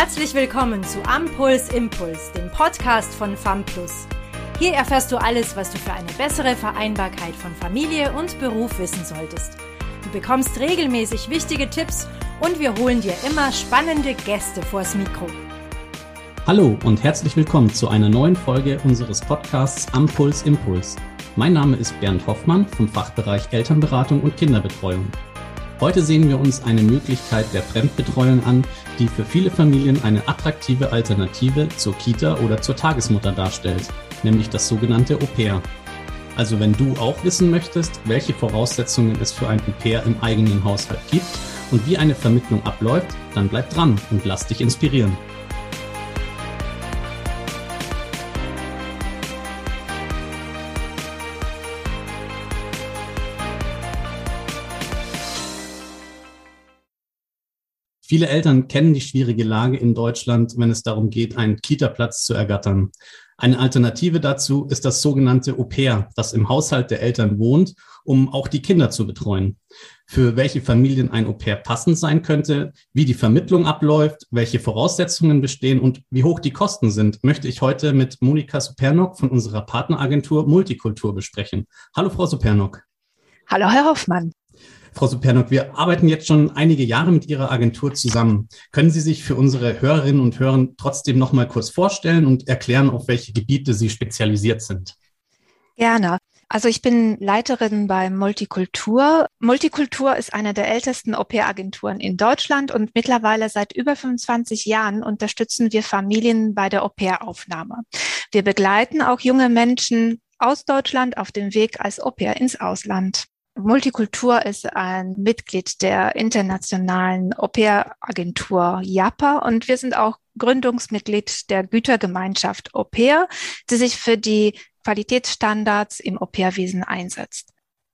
Herzlich willkommen zu Ampuls Impuls, dem Podcast von FAMPLUS. Hier erfährst du alles, was du für eine bessere Vereinbarkeit von Familie und Beruf wissen solltest. Du bekommst regelmäßig wichtige Tipps und wir holen dir immer spannende Gäste vors Mikro. Hallo und herzlich willkommen zu einer neuen Folge unseres Podcasts Ampuls Impuls. Mein Name ist Bernd Hoffmann vom Fachbereich Elternberatung und Kinderbetreuung. Heute sehen wir uns eine Möglichkeit der Fremdbetreuung an, die für viele Familien eine attraktive Alternative zur Kita oder zur Tagesmutter darstellt, nämlich das sogenannte Au-pair. Also wenn du auch wissen möchtest, welche Voraussetzungen es für ein Au-pair im eigenen Haushalt gibt und wie eine Vermittlung abläuft, dann bleib dran und lass dich inspirieren. Viele Eltern kennen die schwierige Lage in Deutschland, wenn es darum geht, einen Kita-Platz zu ergattern. Eine Alternative dazu ist das sogenannte Au-pair, das im Haushalt der Eltern wohnt, um auch die Kinder zu betreuen. Für welche Familien ein Au-pair passend sein könnte, wie die Vermittlung abläuft, welche Voraussetzungen bestehen und wie hoch die Kosten sind, möchte ich heute mit Monika Supernok von unserer Partneragentur Multikultur besprechen. Hallo, Frau Supernok. Hallo, Herr Hoffmann. Frau Supernok, wir arbeiten jetzt schon einige Jahre mit Ihrer Agentur zusammen. Können Sie sich für unsere Hörerinnen und Hörer trotzdem noch mal kurz vorstellen und erklären, auf welche Gebiete Sie spezialisiert sind? Gerne. Also ich bin Leiterin bei Multikultur. Multikultur ist eine der ältesten Au-pair-Agenturen in Deutschland und mittlerweile seit über 25 Jahren unterstützen wir Familien bei der Au-pair-Aufnahme. Wir begleiten auch junge Menschen aus Deutschland auf dem Weg als Au-pair ins Ausland. Multikultur ist ein Mitglied der internationalen Au-pair-Agentur JAPA und wir sind auch Gründungsmitglied der Gütergemeinschaft Au-pair, die sich für die Qualitätsstandards im Au-pair-Wesen einsetzt.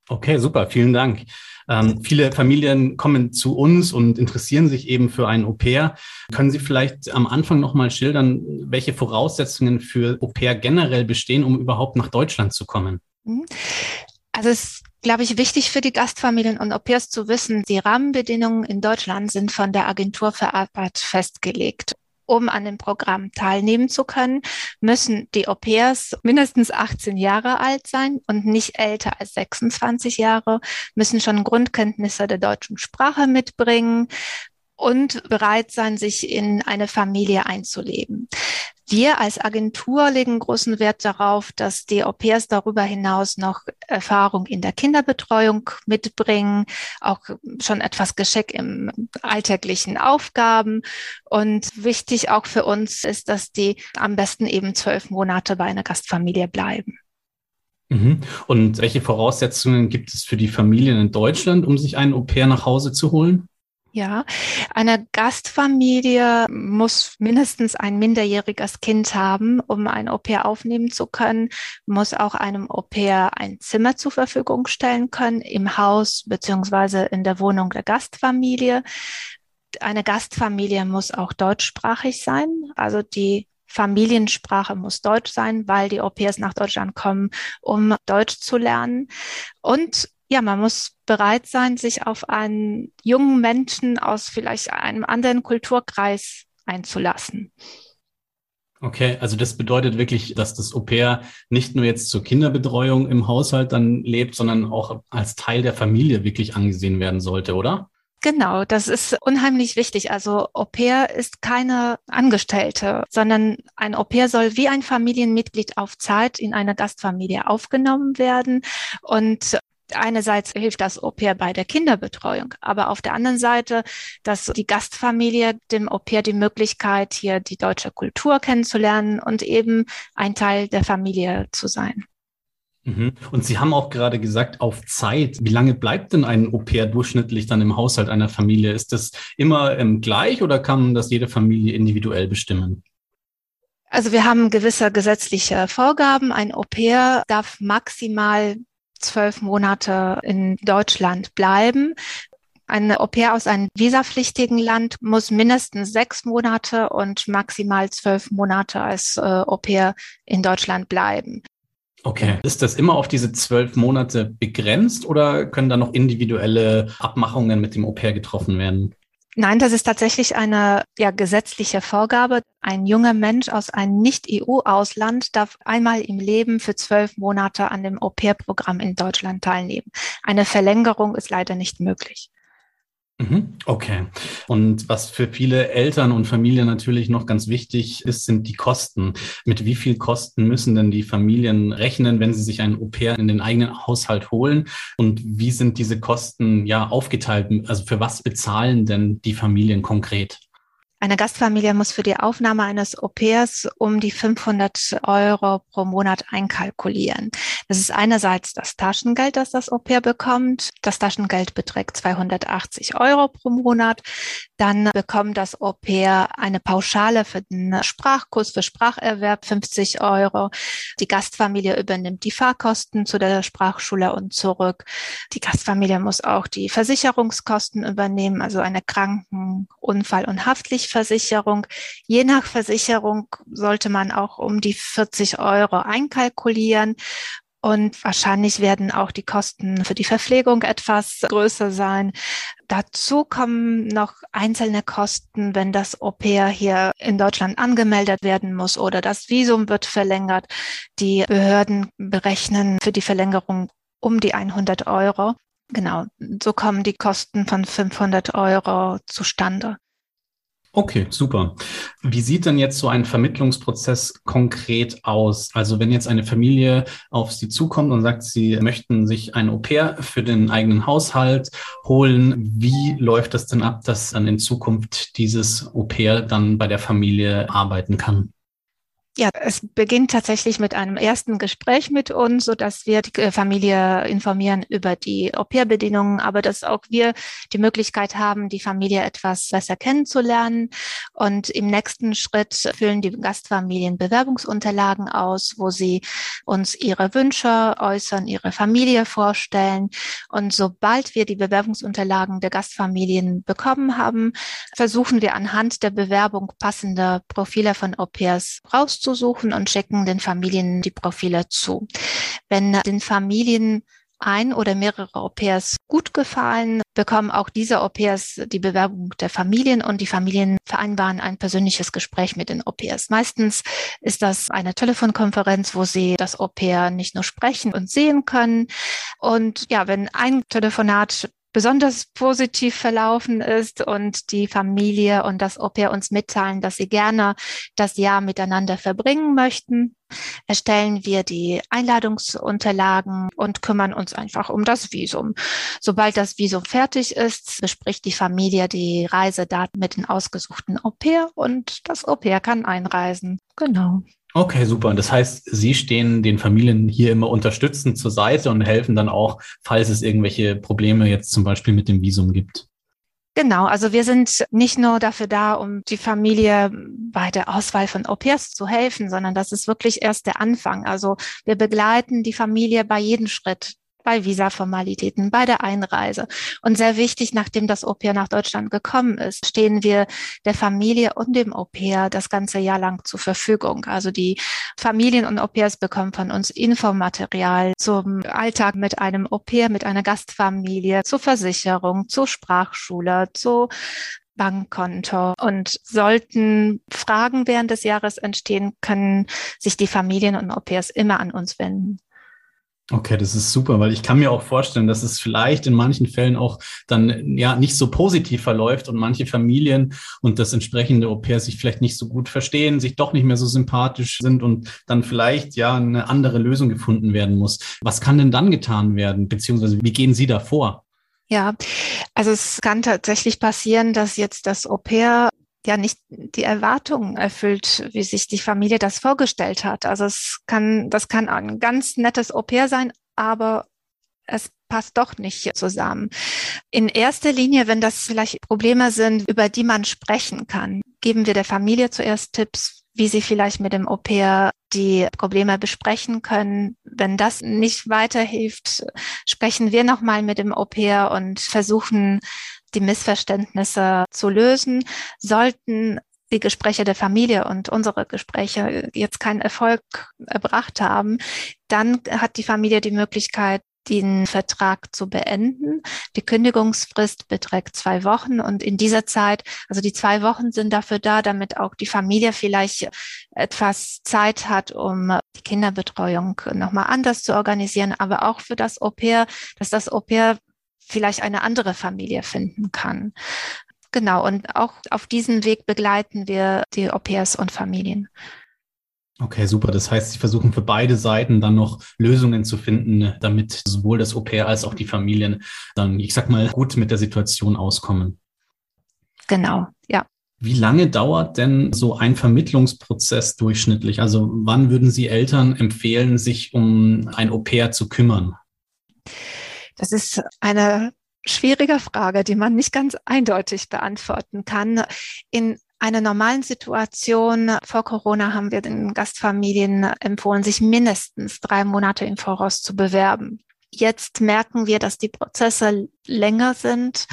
Okay, super, vielen Dank. Ähm, viele Familien kommen zu uns und interessieren sich eben für ein Au-pair. Können Sie vielleicht am Anfang nochmal schildern, welche Voraussetzungen für Au-pair generell bestehen, um überhaupt nach Deutschland zu kommen? Mhm. Also es glaube ich, wichtig für die Gastfamilien und Au-pairs zu wissen, die Rahmenbedingungen in Deutschland sind von der Agentur für Arbeit festgelegt. Um an dem Programm teilnehmen zu können, müssen die Au-pairs mindestens 18 Jahre alt sein und nicht älter als 26 Jahre, müssen schon Grundkenntnisse der deutschen Sprache mitbringen und bereit sein, sich in eine Familie einzuleben. Wir als Agentur legen großen Wert darauf, dass die Au-pairs darüber hinaus noch Erfahrung in der Kinderbetreuung mitbringen, auch schon etwas Geschick im alltäglichen Aufgaben. Und wichtig auch für uns ist, dass die am besten eben zwölf Monate bei einer Gastfamilie bleiben. Mhm. Und welche Voraussetzungen gibt es für die Familien in Deutschland, um sich einen Au-pair nach Hause zu holen? Ja, eine Gastfamilie muss mindestens ein minderjähriges Kind haben, um ein Au-pair aufnehmen zu können, muss auch einem Au-pair ein Zimmer zur Verfügung stellen können im Haus beziehungsweise in der Wohnung der Gastfamilie. Eine Gastfamilie muss auch deutschsprachig sein, also die Familiensprache muss Deutsch sein, weil die Au-pairs nach Deutschland kommen, um Deutsch zu lernen. Und ja, man muss bereit sein, sich auf einen jungen Menschen aus vielleicht einem anderen Kulturkreis einzulassen. Okay, also das bedeutet wirklich, dass das Au-pair nicht nur jetzt zur Kinderbetreuung im Haushalt dann lebt, sondern auch als Teil der Familie wirklich angesehen werden sollte, oder? Genau, das ist unheimlich wichtig. Also Au-pair ist keine Angestellte, sondern ein Au-pair soll wie ein Familienmitglied auf Zeit in einer Gastfamilie aufgenommen werden und einerseits hilft das Au-pair bei der Kinderbetreuung, aber auf der anderen Seite, dass die Gastfamilie dem Au-pair die Möglichkeit, hier die deutsche Kultur kennenzulernen und eben ein Teil der Familie zu sein. Mhm. Und Sie haben auch gerade gesagt, auf Zeit. Wie lange bleibt denn ein Au-pair durchschnittlich dann im Haushalt einer Familie? Ist das immer ähm, gleich oder kann das jede Familie individuell bestimmen? Also wir haben gewisse gesetzliche Vorgaben. Ein Au-pair darf maximal zwölf Monate in Deutschland bleiben. Ein Au-pair aus einem visapflichtigen Land muss mindestens sechs Monate und maximal zwölf Monate als äh, Au-pair in Deutschland bleiben. Okay. Ist das immer auf diese zwölf Monate begrenzt oder können da noch individuelle Abmachungen mit dem Au-pair getroffen werden? Nein, das ist tatsächlich eine ja, gesetzliche Vorgabe. Ein junger Mensch aus einem Nicht-EU-Ausland darf einmal im Leben für zwölf Monate an dem Au-pair-Programm in Deutschland teilnehmen. Eine Verlängerung ist leider nicht möglich. Mhm. Okay. Und was für viele Eltern und Familien natürlich noch ganz wichtig ist, sind die Kosten. Mit wie viel Kosten müssen denn die Familien rechnen, wenn sie sich ein Au-pair in den eigenen Haushalt holen? Und wie sind diese Kosten ja aufgeteilt? Also für was bezahlen denn die Familien konkret? Eine Gastfamilie muss für die Aufnahme eines Au-pairs um die 500 Euro pro Monat einkalkulieren. Das ist einerseits das Taschengeld, das das Au-pair bekommt. Das Taschengeld beträgt 280 Euro pro Monat. Dann bekommt das Au-pair eine Pauschale für den Sprachkurs, für Spracherwerb 50 Euro. Die Gastfamilie übernimmt die Fahrkosten zu der Sprachschule und zurück. Die Gastfamilie muss auch die Versicherungskosten übernehmen, also eine Kranken-, Unfall- und Haftpflicht Versicherung. Je nach Versicherung sollte man auch um die 40 Euro einkalkulieren. Und wahrscheinlich werden auch die Kosten für die Verpflegung etwas größer sein. Dazu kommen noch einzelne Kosten, wenn das Au-pair hier in Deutschland angemeldet werden muss oder das Visum wird verlängert. Die Behörden berechnen für die Verlängerung um die 100 Euro. Genau, so kommen die Kosten von 500 Euro zustande. Okay, super. Wie sieht denn jetzt so ein Vermittlungsprozess konkret aus? Also wenn jetzt eine Familie auf Sie zukommt und sagt, Sie möchten sich ein Au-pair für den eigenen Haushalt holen, wie läuft das denn ab, dass dann in Zukunft dieses Au-pair dann bei der Familie arbeiten kann? Ja, es beginnt tatsächlich mit einem ersten Gespräch mit uns, so dass wir die Familie informieren über die Au-pair-Bedingungen, aber dass auch wir die Möglichkeit haben, die Familie etwas besser kennenzulernen. Und im nächsten Schritt füllen die Gastfamilien Bewerbungsunterlagen aus, wo sie uns ihre Wünsche äußern, ihre Familie vorstellen. Und sobald wir die Bewerbungsunterlagen der Gastfamilien bekommen haben, versuchen wir anhand der Bewerbung passende Profile von Au-pairs rauszufinden rauszusuchen und schicken den Familien die Profile zu. Wenn den Familien ein oder mehrere Au-pairs gut gefallen, bekommen auch diese Au-pairs die Bewerbung der Familien und die Familien vereinbaren ein persönliches Gespräch mit den Au-pairs. Meistens ist das eine Telefonkonferenz, wo sie das Au-pair nicht nur sprechen und sehen können. Und ja, wenn ein Telefonat besonders positiv verlaufen ist und die Familie und das Au-pair uns mitteilen, dass sie gerne das Jahr miteinander verbringen möchten, erstellen wir die Einladungsunterlagen und kümmern uns einfach um das Visum. Sobald das Visum fertig ist, bespricht die Familie die Reisedaten mit den ausgesuchten Au-pair und das Au-pair kann einreisen. Genau. Okay, super. Das heißt, Sie stehen den Familien hier immer unterstützend zur Seite und helfen dann auch, falls es irgendwelche Probleme jetzt zum Beispiel mit dem Visum gibt. Genau, also wir sind nicht nur dafür da, um die Familie bei der Auswahl von Au-pairs zu helfen, sondern das ist wirklich erst der Anfang. Also wir begleiten die Familie bei jedem Schritt bei Visaformalitäten, bei der Einreise. Und sehr wichtig, nachdem das Au-pair nach Deutschland gekommen ist, stehen wir der Familie und dem Au-pair das ganze Jahr lang zur Verfügung. Also die Familien und Au-pairs bekommen von uns Infomaterial zum Alltag mit einem Au-pair, mit einer Gastfamilie, zur Versicherung, zur Sprachschule, zu Bankkonto. Und sollten Fragen während des Jahres entstehen, können sich die Familien und Au-pairs immer an uns wenden. Okay, das ist super, weil ich kann mir auch vorstellen, dass es vielleicht in manchen Fällen auch dann ja nicht so positiv verläuft und manche Familien und das entsprechende Au-pair sich vielleicht nicht so gut verstehen, sich doch nicht mehr so sympathisch sind und dann vielleicht ja eine andere Lösung gefunden werden muss. Was kann denn dann getan werden, beziehungsweise wie gehen Sie da vor? Ja, also es kann tatsächlich passieren, dass jetzt das Au-pair ja nicht die Erwartungen erfüllt, wie sich die Familie das vorgestellt hat. Also es kann, das kann ein ganz nettes Au-pair sein, aber es passt doch nicht zusammen. In erster Linie, wenn das vielleicht Probleme sind, über die man sprechen kann, geben wir der Familie zuerst Tipps, wie sie vielleicht mit dem Au-pair die Probleme besprechen können. Wenn das nicht weiterhilft, sprechen wir nochmal mit dem Au-pair und versuchen, die Missverständnisse zu lösen. Sollten die Gespräche der Familie und unsere Gespräche jetzt keinen Erfolg erbracht haben, dann hat die Familie die Möglichkeit, den Vertrag zu beenden. Die Kündigungsfrist beträgt zwei Wochen und in dieser Zeit, also die zwei Wochen sind dafür da, damit auch die Familie vielleicht etwas Zeit hat, um die Kinderbetreuung nochmal anders zu organisieren, aber auch für das Au pair, dass das Au pair vielleicht eine andere Familie finden kann. Genau, und auch auf diesem Weg begleiten wir die Au pairs und Familien. Okay, super. Das heißt, Sie versuchen für beide Seiten dann noch Lösungen zu finden, damit sowohl das Au pair als auch die Familien dann, ich sag mal, gut mit der Situation auskommen. Genau, ja. Wie lange dauert denn so ein Vermittlungsprozess durchschnittlich? Also wann würden Sie Eltern empfehlen, sich um ein Au pair zu kümmern? Das ist eine schwierige Frage, die man nicht ganz eindeutig beantworten kann. In einer normalen Situation vor Corona haben wir den Gastfamilien empfohlen, sich mindestens drei Monate im Voraus zu bewerben. Jetzt merken wir, dass die Prozesse länger sind,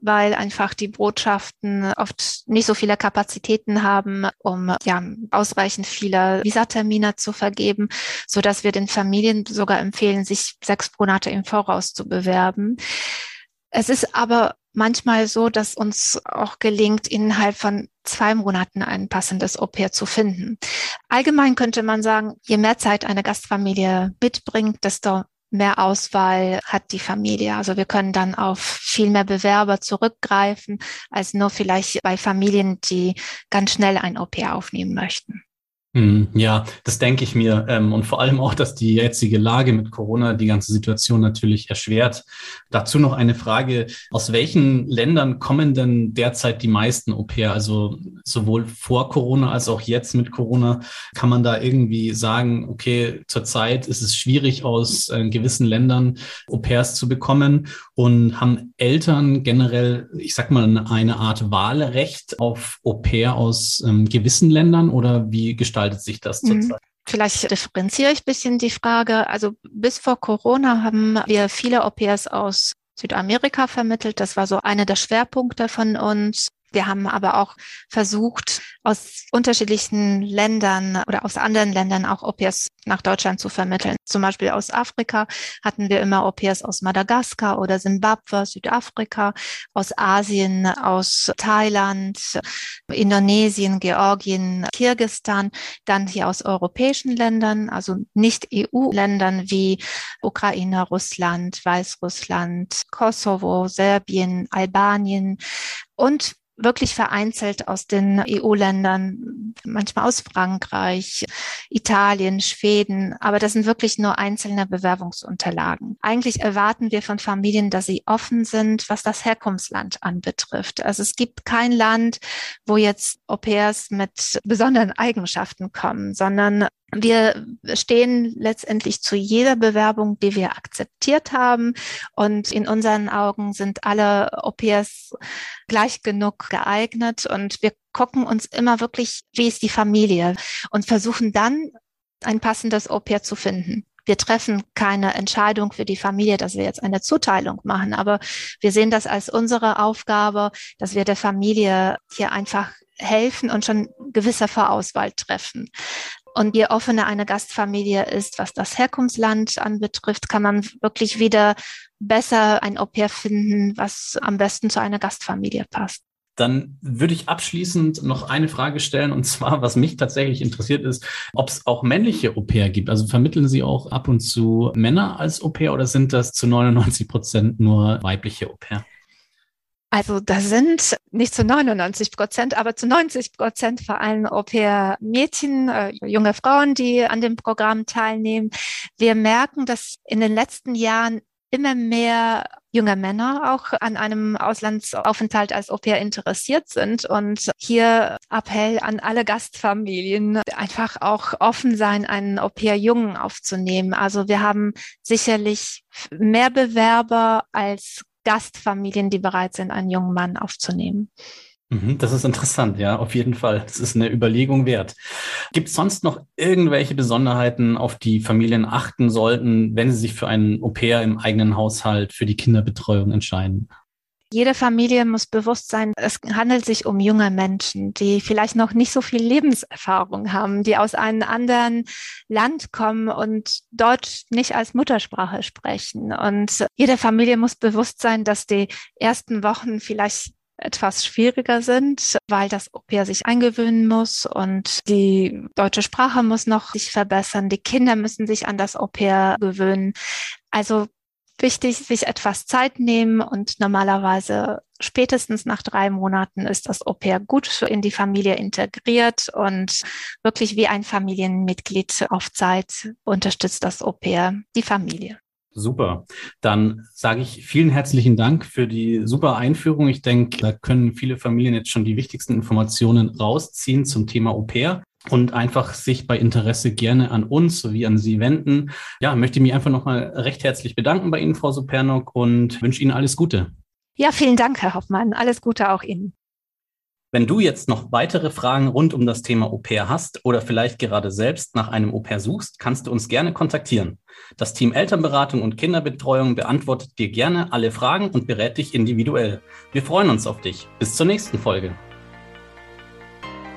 weil einfach die Botschaften oft nicht so viele Kapazitäten haben, um ja, ausreichend viele Visatermine zu vergeben, so dass wir den Familien sogar empfehlen, sich sechs Monate im Voraus zu bewerben. Es ist aber manchmal so, dass uns auch gelingt, innerhalb von zwei Monaten ein passendes Au pair zu finden. Allgemein könnte man sagen, je mehr Zeit eine Gastfamilie mitbringt, desto mehr Auswahl hat die Familie. Also wir können dann auf viel mehr Bewerber zurückgreifen, als nur vielleicht bei Familien, die ganz schnell ein pair aufnehmen möchten. Hm, ja, das denke ich mir. Ähm, und vor allem auch, dass die jetzige Lage mit Corona die ganze Situation natürlich erschwert. Dazu noch eine Frage. Aus welchen Ländern kommen denn derzeit die meisten Au pair? Also sowohl vor Corona als auch jetzt mit Corona. Kann man da irgendwie sagen, okay, zurzeit ist es schwierig, aus äh, gewissen Ländern Au pairs zu bekommen? Und haben Eltern generell, ich sag mal, eine Art Wahlrecht auf Au pair aus ähm, gewissen Ländern oder wie gestaltet gestaltet sich das mhm. zurzeit? Vielleicht differenziere ich ein bisschen die Frage. Also bis vor Corona haben wir viele pairs aus Südamerika vermittelt. Das war so einer der Schwerpunkte von uns. Wir haben aber auch versucht, aus unterschiedlichen Ländern oder aus anderen Ländern auch Au-pairs nach Deutschland zu vermitteln. Zum Beispiel aus Afrika hatten wir immer Au-pairs aus Madagaskar oder Simbabwe, Südafrika, aus Asien, aus Thailand, Indonesien, Georgien, Kirgistan, dann hier aus europäischen Ländern, also nicht EU-Ländern wie Ukraine, Russland, Weißrussland, Kosovo, Serbien, Albanien und wirklich vereinzelt aus den EU-Ländern, manchmal aus Frankreich, Italien, Schweden, aber das sind wirklich nur einzelne Bewerbungsunterlagen. Eigentlich erwarten wir von Familien, dass sie offen sind, was das Herkunftsland anbetrifft. Also es gibt kein Land, wo jetzt Au pairs mit besonderen Eigenschaften kommen, sondern wir stehen letztendlich zu jeder Bewerbung, die wir akzeptiert haben. Und in unseren Augen sind alle pairs gleich genug geeignet. Und wir gucken uns immer wirklich, wie ist die Familie und versuchen dann ein passendes pair zu finden. Wir treffen keine Entscheidung für die Familie, dass wir jetzt eine Zuteilung machen, aber wir sehen das als unsere Aufgabe, dass wir der Familie hier einfach helfen und schon gewisse Vorauswahl treffen. Und je offener eine Gastfamilie ist, was das Herkunftsland anbetrifft, kann man wirklich wieder besser ein Au pair finden, was am besten zu einer Gastfamilie passt. Dann würde ich abschließend noch eine Frage stellen, und zwar, was mich tatsächlich interessiert ist, ob es auch männliche Au pair gibt. Also vermitteln Sie auch ab und zu Männer als Au pair oder sind das zu 99 Prozent nur weibliche Au pair? Also das sind nicht zu 99 Prozent, aber zu 90 Prozent vor allem Au-pair-Mädchen, äh, junge Frauen, die an dem Programm teilnehmen. Wir merken, dass in den letzten Jahren immer mehr junge Männer auch an einem Auslandsaufenthalt als Au-pair interessiert sind. Und hier Appell an alle Gastfamilien, einfach auch offen sein, einen Au-pair-Jungen aufzunehmen. Also wir haben sicherlich mehr Bewerber als Gastfamilien, die bereit sind, einen jungen Mann aufzunehmen. Mhm, das ist interessant, ja, auf jeden Fall. Das ist eine Überlegung wert. Gibt es sonst noch irgendwelche Besonderheiten, auf die Familien achten sollten, wenn sie sich für einen Au-pair im eigenen Haushalt für die Kinderbetreuung entscheiden? Jede Familie muss bewusst sein, es handelt sich um junge Menschen, die vielleicht noch nicht so viel Lebenserfahrung haben, die aus einem anderen Land kommen und Deutsch nicht als Muttersprache sprechen. Und jede Familie muss bewusst sein, dass die ersten Wochen vielleicht etwas schwieriger sind, weil das Au-pair sich eingewöhnen muss und die deutsche Sprache muss noch sich verbessern. Die Kinder müssen sich an das Au-pair gewöhnen. Also wichtig, sich etwas Zeit nehmen und normalerweise spätestens nach drei Monaten ist das Au-pair gut in die Familie integriert und wirklich wie ein Familienmitglied auf Zeit unterstützt das Au-pair die Familie. Super. Dann sage ich vielen herzlichen Dank für die super Einführung. Ich denke, da können viele Familien jetzt schon die wichtigsten Informationen rausziehen zum Thema Au pair und einfach sich bei Interesse gerne an uns sowie an Sie wenden. Ja, möchte mich einfach nochmal recht herzlich bedanken bei Ihnen, Frau Supernok, und wünsche Ihnen alles Gute. Ja, vielen Dank, Herr Hoffmann. Alles Gute auch Ihnen. Wenn du jetzt noch weitere Fragen rund um das Thema Au pair hast oder vielleicht gerade selbst nach einem Au pair suchst, kannst du uns gerne kontaktieren. Das Team Elternberatung und Kinderbetreuung beantwortet dir gerne alle Fragen und berät dich individuell. Wir freuen uns auf dich. Bis zur nächsten Folge.